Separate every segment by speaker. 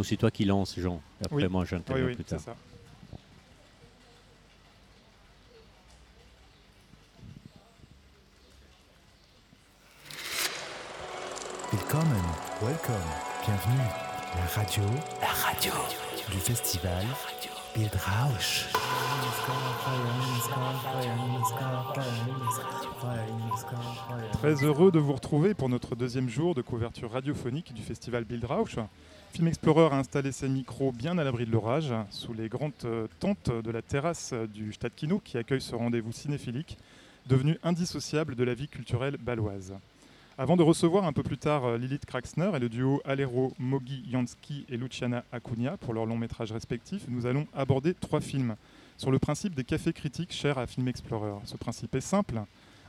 Speaker 1: Donc c'est toi qui lances, Jean. Après
Speaker 2: Oui.
Speaker 1: moi, j'interviens
Speaker 2: Oui, oui,
Speaker 1: plus tard.
Speaker 2: ça.
Speaker 3: Willkommen, welcome, bienvenue. La radio, la radio du festival Bildrausch.
Speaker 2: Très heureux de vous retrouver pour notre deuxième jour de couverture radiophonique du festival Bildrausch. Film Explorer a installé ses micros bien à l'abri de l'orage, sous les grandes euh, tentes de la terrasse du Stadtkino qui accueille ce rendez-vous cinéphilique, devenu indissociable de la vie culturelle baloise. Avant de recevoir un peu plus tard euh, Lilith Kraxner et le duo Alero Mogi Jansky et Luciana Acuna pour leurs longs métrages respectifs, nous allons aborder trois films sur le principe des cafés critiques chers à Film Explorer. Ce principe est simple,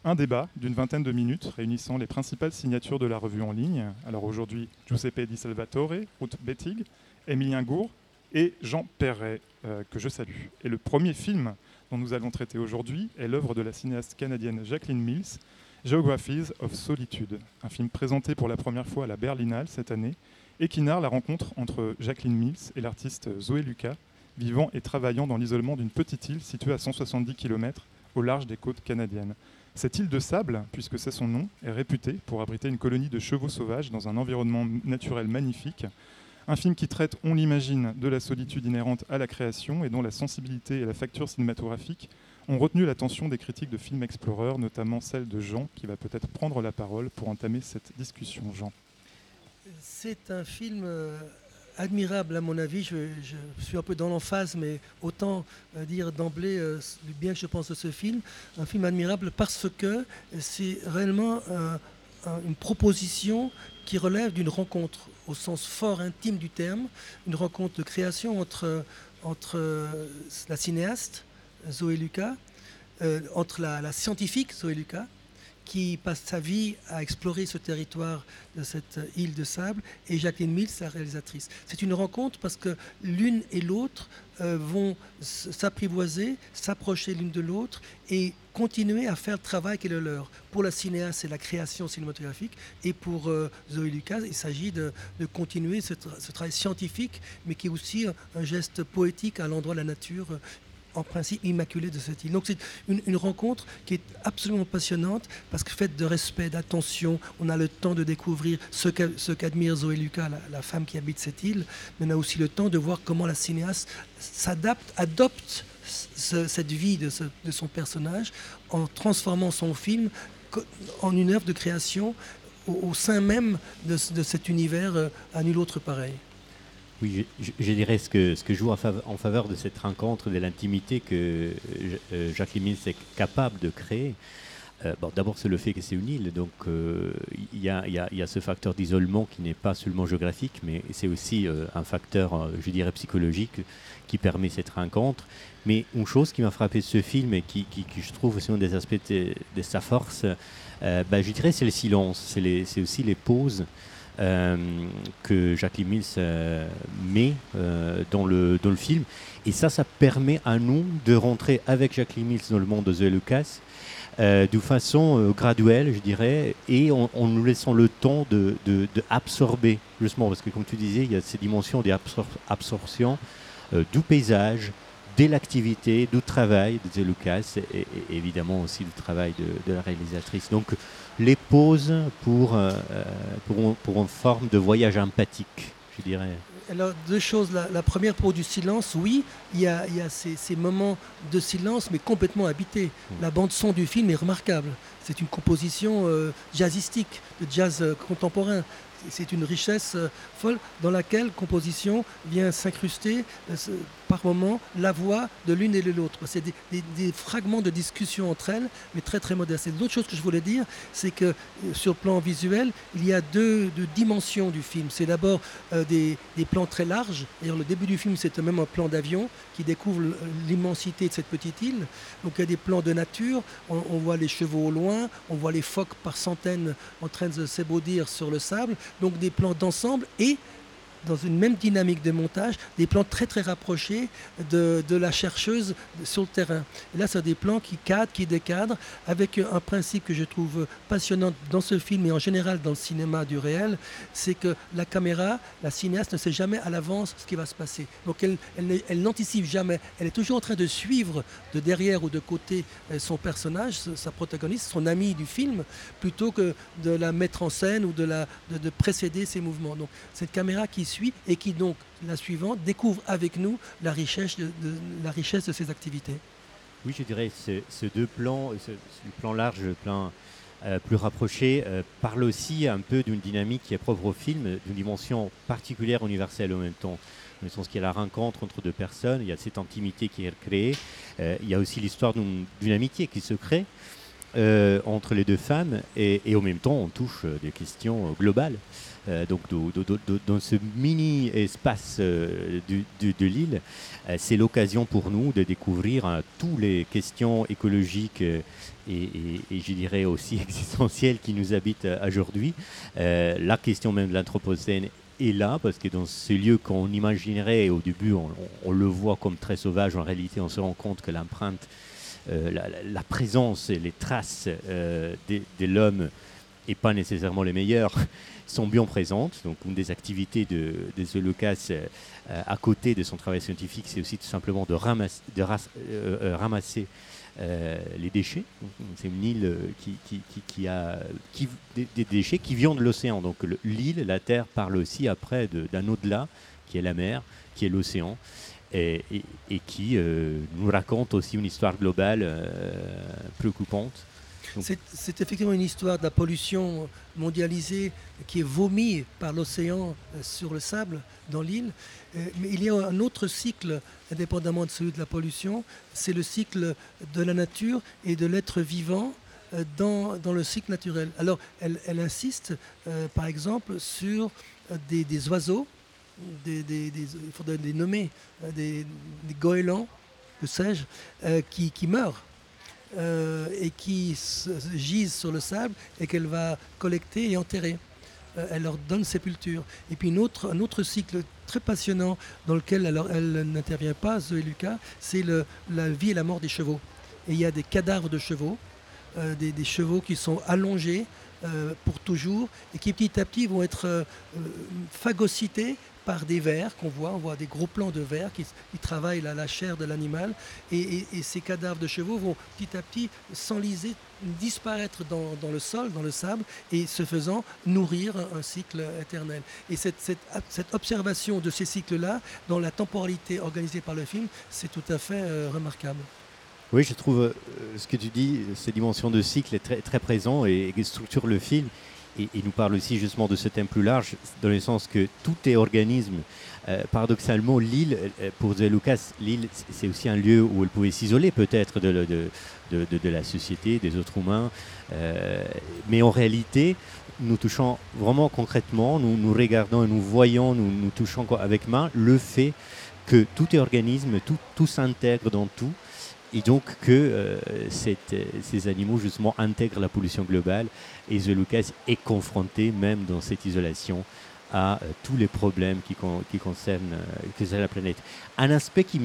Speaker 2: un débat d'une vingtaine de minutes réunissant les principales signatures de la revue en ligne. Alors aujourd'hui, Giuseppe Di Salvatore, Ruth Bettig, Émilien Gour et Jean Perret, euh, que je salue. Et le premier film dont nous allons traiter aujourd'hui est l'œuvre de la cinéaste canadienne Jacqueline Mills, Geographies of Solitude, un film présenté pour la première fois à la Berlinale cette année et qui narre la rencontre entre Jacqueline Mills et l'artiste Zoé Lucas, vivant et travaillant dans l'isolement d'une petite île située à 170 km au large des côtes canadiennes. Cette île de sable, puisque c'est son nom, est réputée pour abriter une colonie de chevaux sauvages dans un environnement naturel magnifique. Un film qui traite, on l'imagine, de la solitude inhérente à la création et dont la sensibilité et la facture cinématographique ont retenu l'attention des critiques de Film Explorer, notamment celle de Jean, qui va peut-être prendre la parole pour entamer cette discussion. Jean.
Speaker 4: C'est un film euh, admirable à mon avis. Je, suis un peu dans l'emphase, mais autant euh, dire d'emblée euh, bien que je pense de ce film. Un film admirable parce que c'est réellement un- un- une proposition qui relève d'une rencontre au sens fort intime du terme, une rencontre de création entre, euh, la cinéaste Zoé Lucas, euh, entre la, la scientifique Zoé Lucas, qui passe sa vie à explorer ce territoire de cette île de sable, et Jacqueline Mills, la réalisatrice. C'est une rencontre parce que l'une et l'autre euh, vont s'apprivoiser, s'approcher l'une de l'autre et continuer à faire le travail qui est le leur. Pour la cinéaste, c'est la création cinématographique, et pour euh, Zoé Lucas, il s'agit de, continuer ce, tra- ce travail scientifique, mais qui est aussi un geste poétique à l'endroit de la nature. En principe immaculé de cette île. Donc c'est une, rencontre qui est absolument passionnante parce que faite de respect, d'attention, on a le temps de découvrir ce qu'a- ce qu'admire Zoé Lucas, la, femme qui habite cette île, mais on a aussi le temps de voir comment la cinéaste s'adapte, adopte ce- cette vie de, son personnage en transformant son film en une œuvre de création au, sein même de, de cet univers euh, à nul autre pareil.
Speaker 1: Oui, je, dirais ce que, ce que joue en faveur, de cette rencontre, de l'intimité que euh, euh, Jacqueline Mills est capable de créer. Euh, bon, D'abord, c'est le fait que c'est une île, donc euh, il y, a, ce facteur d'isolement qui n'est pas seulement géographique, mais c'est aussi un facteur, je dirais, psychologique qui permet cette rencontre. Mais une chose qui m'a frappé de ce film et qui, je trouve aussi un des aspects de, sa force, ben, je dirais c'est le silence, c'est aussi les pauses que Jacqueline Mills euh, met euh, dans, le, dans le film. Et ça, ça permet à nous de rentrer avec Jacqueline Mills dans le monde de Zoé Lucas euh, de façon euh, graduelle, je dirais, et en, nous laissant le temps de, de, de justement, parce que comme tu disais, il y a ces dimensions d'absorption euh, du paysage, de l'activité, du travail de Lucas, et, évidemment aussi du travail de, la réalisatrice. Donc, les pauses pour, euh, euh, pour, pour une forme de voyage empathique, je dirais.
Speaker 4: Alors, deux choses. La, première, pour du silence, oui, il y a, y a ces, moments de silence, mais complètement habités. La bande-son du film est remarquable. C'est une composition euh, jazzistique, de jazz contemporain. C'est une richesse euh, folle dans laquelle composition vient s'incruster euh, par moments la voix de l'une et de l'autre. C'est des, fragments de discussion entre elles, mais très très modestes. Et l'autre chose que je voulais dire, c'est que euh, sur le plan visuel, il y a deux, deux dimensions du film. C'est d'abord des, des plans très larges. D'ailleurs, le début du film, c'est même un plan d'avion qui découvre l'immensité de cette petite île. Donc, il y a des plans de nature. On, on voit les chevaux au loin, on voit les phoques par centaines en train de s'ébaudir sur le sable. Donc, des plans d'ensemble et dans une même dynamique de montage, des plans très très rapprochés de, la chercheuse sur le terrain. Et là, c'est des plans qui cadrent, qui décadrent, avec un principe que je trouve passionnant dans ce film et en général dans le cinéma du réel, c'est que la caméra, la cinéaste ne sait jamais à l'avance ce qui va se passer. Donc elle, elle, n'anticipe jamais. Elle est toujours en train de suivre de derrière ou de côté euh, son personnage, sa protagoniste, son ami du film, plutôt que de la mettre en scène ou de, la, de, précéder ses mouvements. Donc cette caméra qui et qui donc, la suivante, découvre avec nous la richesse de, la richesse de ses activités.
Speaker 1: Oui, je dirais ce, ce deux plans, ce, plan large, le plan euh, plus rapproché, euh, parle aussi un peu d'une dynamique qui est propre au film, d'une dimension particulière, universelle en même temps. Dans le sens qu'il y a la rencontre entre deux personnes, il y a cette intimité qui est créée, euh, il y a aussi l'histoire d'une amitié qui se crée entre les deux femmes, et, et, en même temps on touche des questions globales. Euh, donc dans ce mini espace euh, de l'île, euh, c'est l'occasion pour nous de découvrir toutes les questions écologiques et, je dirais aussi existentielles qui nous habitent aujourd'hui. la question même de l'anthropocène est là, parce que dans ce lieu qu'on imaginerait au début, on, le voit comme très sauvage, en réalité on se rend compte que l'empreinte, la, présence et les traces de l'homme n'est pas nécessairement les meilleures sont bien présentes. Donc, une des activités de, de Lucas euh, à côté de son travail scientifique, c'est aussi tout simplement de, euh, euh, ramasser les déchets. C'est une île qui, a des, déchets qui viennent de l'océan. Donc, l'île, la Terre, parle aussi après d'un au-delà, qui est la mer, qui est l'océan. Et, et, qui nous raconte aussi une histoire globale préoccupante
Speaker 4: c'est effectivement une histoire de la pollution mondialisée qui est vomi par l'océan euh, sur le sable dans l'île. Euh, mais il y a un autre cycle, indépendamment de celui de la pollution, c'est le cycle de la nature et de l'être vivant euh, dans, dans, le cycle naturel. Alors, elle, insiste, par exemple, sur des, oiseaux, il faudrait les nommer, des, goélands, que sais-je, qui meurent euh, et qui gisent sur le sable et qu'elle va collecter et enterrer. Euh, elle leur donne sépulture. Et puis un autre cycle très passionnant dans lequel alors, elle n'intervient pas, Zoé Lucas, c'est la vie et la mort des chevaux. Et il y a des cadavres de chevaux, euh, des, chevaux qui sont allongés pour toujours et qui petit à petit vont être phagocytés par des vers qu'on voit, on voit des gros plans de vers qui, travaillent la, la, chair de l'animal et, ces cadavres de chevaux vont petit à petit s'enliser, disparaître dans, le sol, dans le sable et ce faisant nourrir un, cycle éternel. Et cette, cette, observation de ces cycles-là dans la temporalité organisée par le film, c'est tout à fait euh, remarquable.
Speaker 1: Oui, je trouve euh, ce que tu dis, cette dimension de cycle est très, très présent et, et structure le film et, nous parle aussi justement de ce thème plus large, dans le sens que tout est organisme. Euh, paradoxalement, l'île, euh, pour Zoé Lucas, l'île, c'est aussi un lieu où elle pouvait s'isoler peut-être de, de, de, de, la société, des autres humains. Euh, mais en réalité, nous touchons vraiment concrètement, nous, regardons et nous voyons, nous, touchons avec main le fait que tout est organisme, tout s'intègre dans tout et donc que euh, euh, ces animaux justement intègrent la pollution globale. Et The Lucas est confronté même dans cette isolation à euh, tous les problèmes qui, concernent, la planète. Un, aspect qui,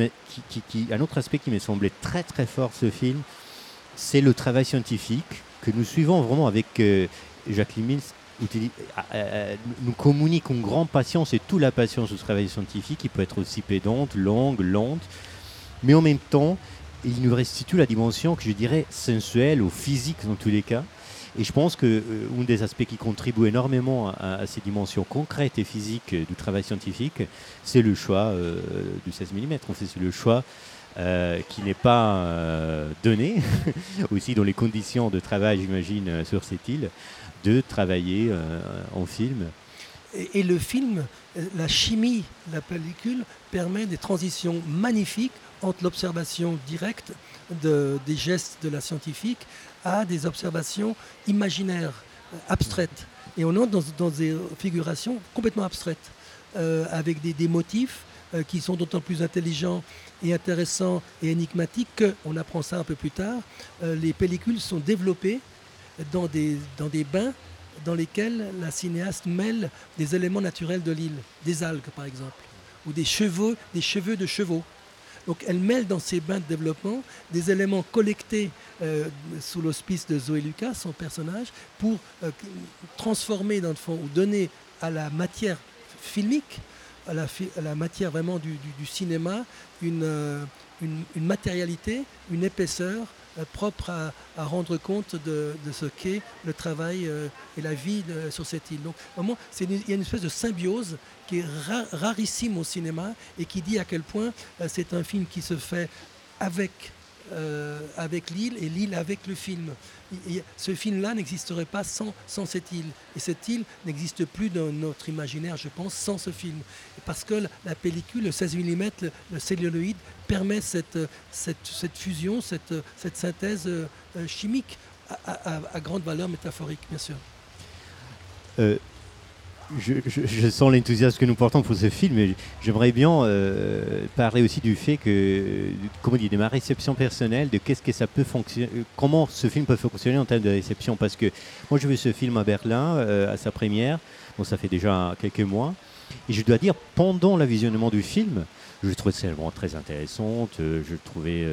Speaker 1: un autre aspect qui m'est semblé très très fort ce film, c'est le travail scientifique que nous suivons vraiment avec Jacqueline Mills nous communique une grande patience et toute la patience du travail scientifique qui peut être aussi pédante, longue, lente, mais en même temps, il nous restitue la dimension que je dirais sensuelle ou physique dans tous les cas. Et je pense que euh, des aspects qui contribue énormément à, ces dimensions concrètes et physiques du travail scientifique, c'est le choix euh, du 16 mm. C'est le choix euh, qui n'est pas donné, aussi dans les conditions de travail, j'imagine, sur cette île, de travailler en film.
Speaker 4: Et, le film, la chimie la pellicule permet des transitions magnifiques entre l'observation directe des gestes de la scientifique à des observations imaginaires, euh, abstraites. Et on entre dans, des figurations complètement abstraites, euh, avec des, motifs euh, qui sont d'autant plus intelligents et intéressants et énigmatiques qu'on apprend ça un peu plus tard. les pellicules sont développées dans des, dans des bains dans lesquels la cinéaste mêle des éléments naturels de l'île, des algues par exemple, ou des cheveux, des cheveux de chevaux. Donc elle mêle dans ses bains de développement des éléments collectés euh, sous l'auspice de Zoé Lucas, son personnage, pour euh, transformer dans le fond ou donner à la matière filmique, à la, matière vraiment du, cinéma, euh, une, matérialité, une épaisseur, propre à, rendre compte de, ce qu'est le travail euh, et la vie sur cette île. Donc vraiment, il y a une espèce de symbiose qui est rarissime au cinéma et qui dit à quel point euh, c'est un film qui se fait avec euh, avec l'île et l'île avec le film. ce film-là n'existerait pas sans, sans, cette île. Et cette île n'existe plus dans notre imaginaire, je pense, sans ce film. Parce que la, pellicule, le 16 mm, le, celluloïde, permet cette, cette, cette fusion, cette, cette synthèse euh, chimique à, grande valeur métaphorique, bien sûr.
Speaker 1: Euh, je, sens l'enthousiasme que nous portons pour ce film, mais j'aimerais bien euh, parler aussi du fait que, comment dire, de ma réception personnelle, de qu'est-ce que ça peut fonctionner, comment ce film peut fonctionner en termes de réception. Parce que moi, j'ai vu ce film à Berlin euh, à sa première, bon, ça fait déjà quelques mois, et je dois dire, pendant le visionnement du film, je trouvais ça vraiment très intéressante, euh, je le trouvais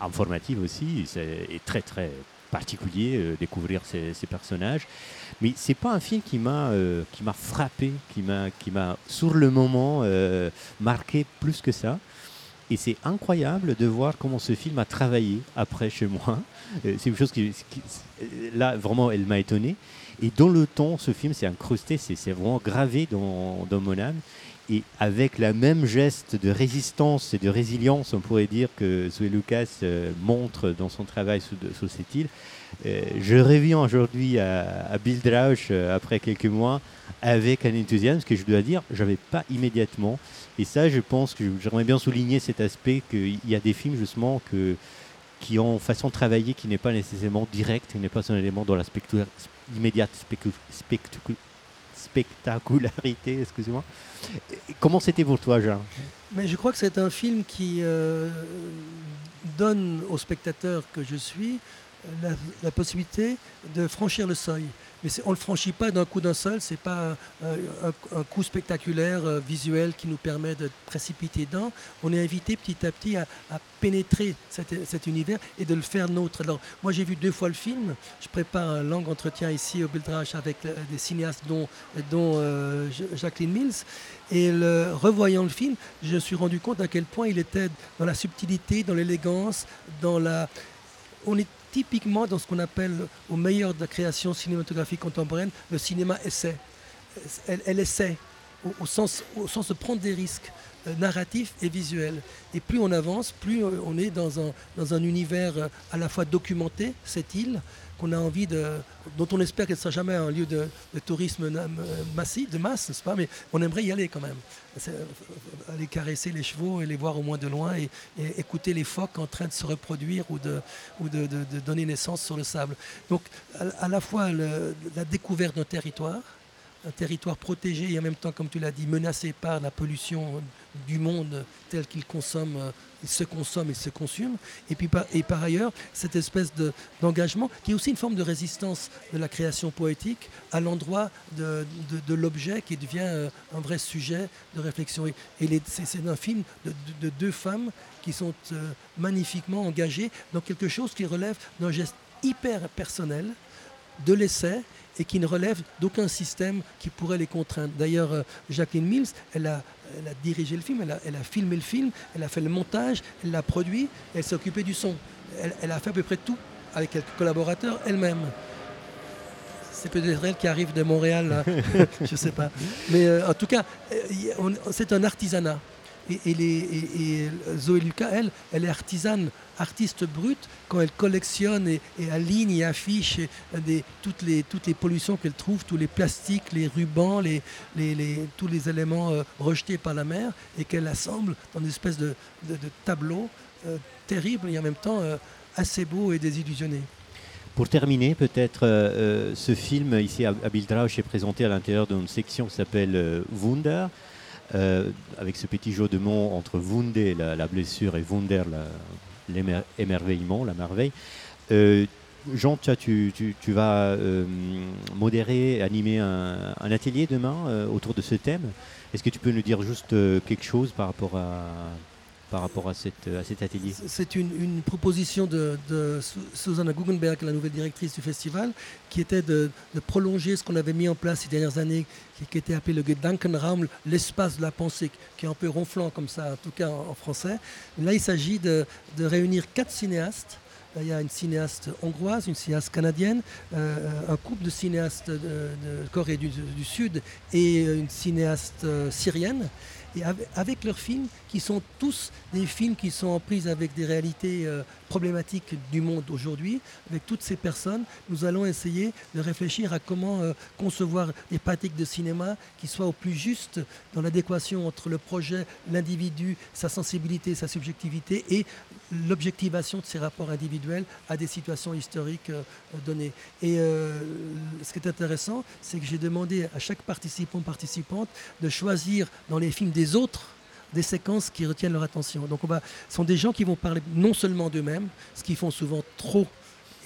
Speaker 1: informative aussi, et très très particulier découvrir ces, personnages. Mais c'est pas un film qui m'a euh, qui m'a frappé, qui m'a qui m'a sur le moment euh, marqué plus que ça. Et c'est incroyable de voir comment ce film a travaillé après chez moi. Euh, c'est une chose qui, là vraiment elle m'a étonné. Et dans le temps, ce film s'est incrusté, c'est vraiment gravé dans, dans mon âme et avec la même geste de résistance et de résilience, on pourrait dire que Zoé Lucas montre dans son travail sur, cette île, euh, je reviens aujourd'hui à, à Bildrausch euh, après quelques mois avec un enthousiasme que je dois dire, j'avais pas immédiatement. Et ça, je pense que j'aimerais bien souligner cet aspect qu'il y a des films justement qui ont façon de travailler qui n'est pas nécessairement direct, qui n'est pas un élément dans la immédiate spectacularité, excusez-moi. Comment c'était pour toi, Jean?
Speaker 4: Mais je crois que c'est un film qui euh, donne au spectateur que je suis la, possibilité de franchir le seuil. Mais on ne le franchit pas d'un coup d'un seul, ce n'est pas un, coup spectaculaire euh, visuel qui nous permet de précipiter dedans. On est invité petit à petit à, pénétrer cet, univers et de le faire nôtre. Alors, moi j'ai vu deux fois le film, je prépare un long entretien ici au Bildrach avec euh, des cinéastes dont, euh, Jacqueline Mills. Et revoyant le film, je me suis rendu compte à quel point il était dans la subtilité, dans l'élégance, dans la... On est typiquement dans ce qu'on appelle, au meilleur de la création cinématographique contemporaine, le cinéma essai. Elle, essaie, au, sens, au sens de prendre des risques euh, narratifs et visuels. Et plus on avance, plus euh, on est dans un, dans un univers euh, à la fois documenté, cette île, qu'on a envie de, dont on espère qu'elle ne sera jamais un lieu de, tourisme massif, de masse, n'est-ce pas Mais on aimerait y aller quand même. Aller caresser les chevaux et les voir au moins de loin et, écouter les phoques en train de se reproduire ou de, ou de, donner naissance sur le sable. Donc à, la fois la découverte d'un territoire, un territoire protégé et en même temps, comme tu l'as dit, menacé par la pollution du monde tel qu'il consomme, euh, il se consomme et se consume. Et puis par, et par ailleurs, cette espèce d'engagement qui est aussi une forme de résistance de la création poétique à l'endroit de, l'objet qui devient euh, un vrai sujet de réflexion. Et, c'est un film de, deux femmes qui sont euh, magnifiquement engagées dans quelque chose qui relève d'un geste hyper personnel, de l'essai et qui ne relève d'aucun système qui pourrait les contraindre. D'ailleurs, euh, Jacqueline Mills, elle a, dirigé le film, elle a, filmé le film, elle a fait le montage, elle l'a produit, elle s'est occupée du son. Elle, a fait à peu près tout avec quelques collaborateurs elle-même. C'est peut-être elle qui arrive de Montréal, je ne sais pas. Mais euh, en tout cas, euh, c'est un artisanat. Et, les, Zoé Lucas, elle, elle est artisane, artiste brute, quand elle collectionne et, aligne et affiche toutes, les, toutes les pollutions qu'elle trouve, tous les plastiques, les rubans, les, tous les éléments euh, rejetés par la mer, et qu'elle assemble dans une espèce de, tableau euh, terrible et en même temps euh, assez beau et désillusionné.
Speaker 1: Pour terminer, peut-être, ce film ici à, Bildrausch est présenté à l'intérieur d'une section qui s'appelle Wunder. Euh, avec ce petit jeu de mots entre Wunde, la, blessure, et Wunder, l'émerveillement, la merveille. Euh, Jean, tu, tu, vas modérer, animer un, atelier demain autour de ce thème. Est-ce que tu peux nous dire juste quelque chose par rapport à, par rapport à, cet atelier
Speaker 4: C'est une, proposition de, Susanna Guggenberg, la nouvelle directrice du festival, qui était de, prolonger ce qu'on avait mis en place ces dernières années, qui, était appelé le Gedankenraum, l'espace de la pensée, qui est un peu ronflant comme ça, en tout cas en, français. Là, il s'agit de, réunir quatre cinéastes il y a une cinéaste hongroise, une cinéaste canadienne, euh, un couple de cinéastes de, Corée du, Sud et une cinéaste euh, syrienne et avec, leurs films qui sont tous des films qui sont en prise avec des réalités euh, problématiques du monde aujourd'hui. Avec toutes ces personnes, nous allons essayer de réfléchir à comment euh, concevoir des pratiques de cinéma qui soient au plus juste dans l'adéquation entre le projet, l'individu, sa sensibilité, sa subjectivité et l'objectivation de ces rapports individuels à des situations historiques euh, données. Et ce qui est intéressant, c'est que j'ai demandé à chaque participant, participante, de choisir dans les films des autres des séquences qui retiennent leur attention. Donc on va, ce sont des gens qui vont parler non seulement d'eux-mêmes, ce qu'ils font souvent trop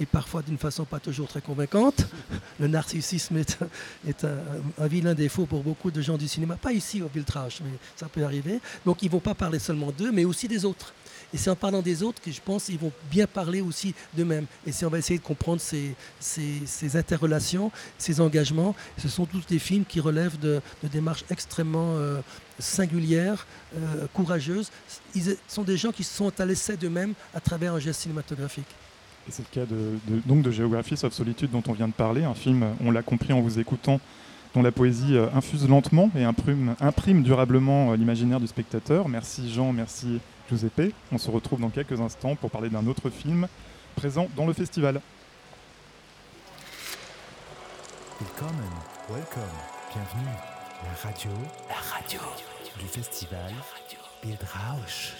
Speaker 4: et parfois d'une façon pas toujours très convaincante. Le narcissisme est, un, vilain défaut pour beaucoup de gens du cinéma, pas ici au Viltrage, mais ça peut arriver. Donc ils ne vont pas parler seulement d'eux, mais aussi des autres. Et c'est en parlant des autres que je pense qu'ils vont bien parler aussi d'eux-mêmes. Et si on va essayer de comprendre ces, interrelations, ces engagements, ce sont tous des films qui relèvent de, démarches extrêmement euh, singulières, euh, courageuses. Ils sont des gens qui sont à l'essai d'eux-mêmes à travers un geste cinématographique.
Speaker 2: C'est le cas de, donc de Géographie sauf Solitude dont on vient de parler, un film, on l'a compris en vous écoutant, dont la poésie euh, infuse lentement et imprime, durablement l'imaginaire du spectateur. Merci Jean, merci Giuseppe. On se retrouve dans quelques instants pour parler d'un autre film présent dans le festival.
Speaker 3: Willkommen, welcome, bienvenue. La radio, la radio du festival spielt Rausch.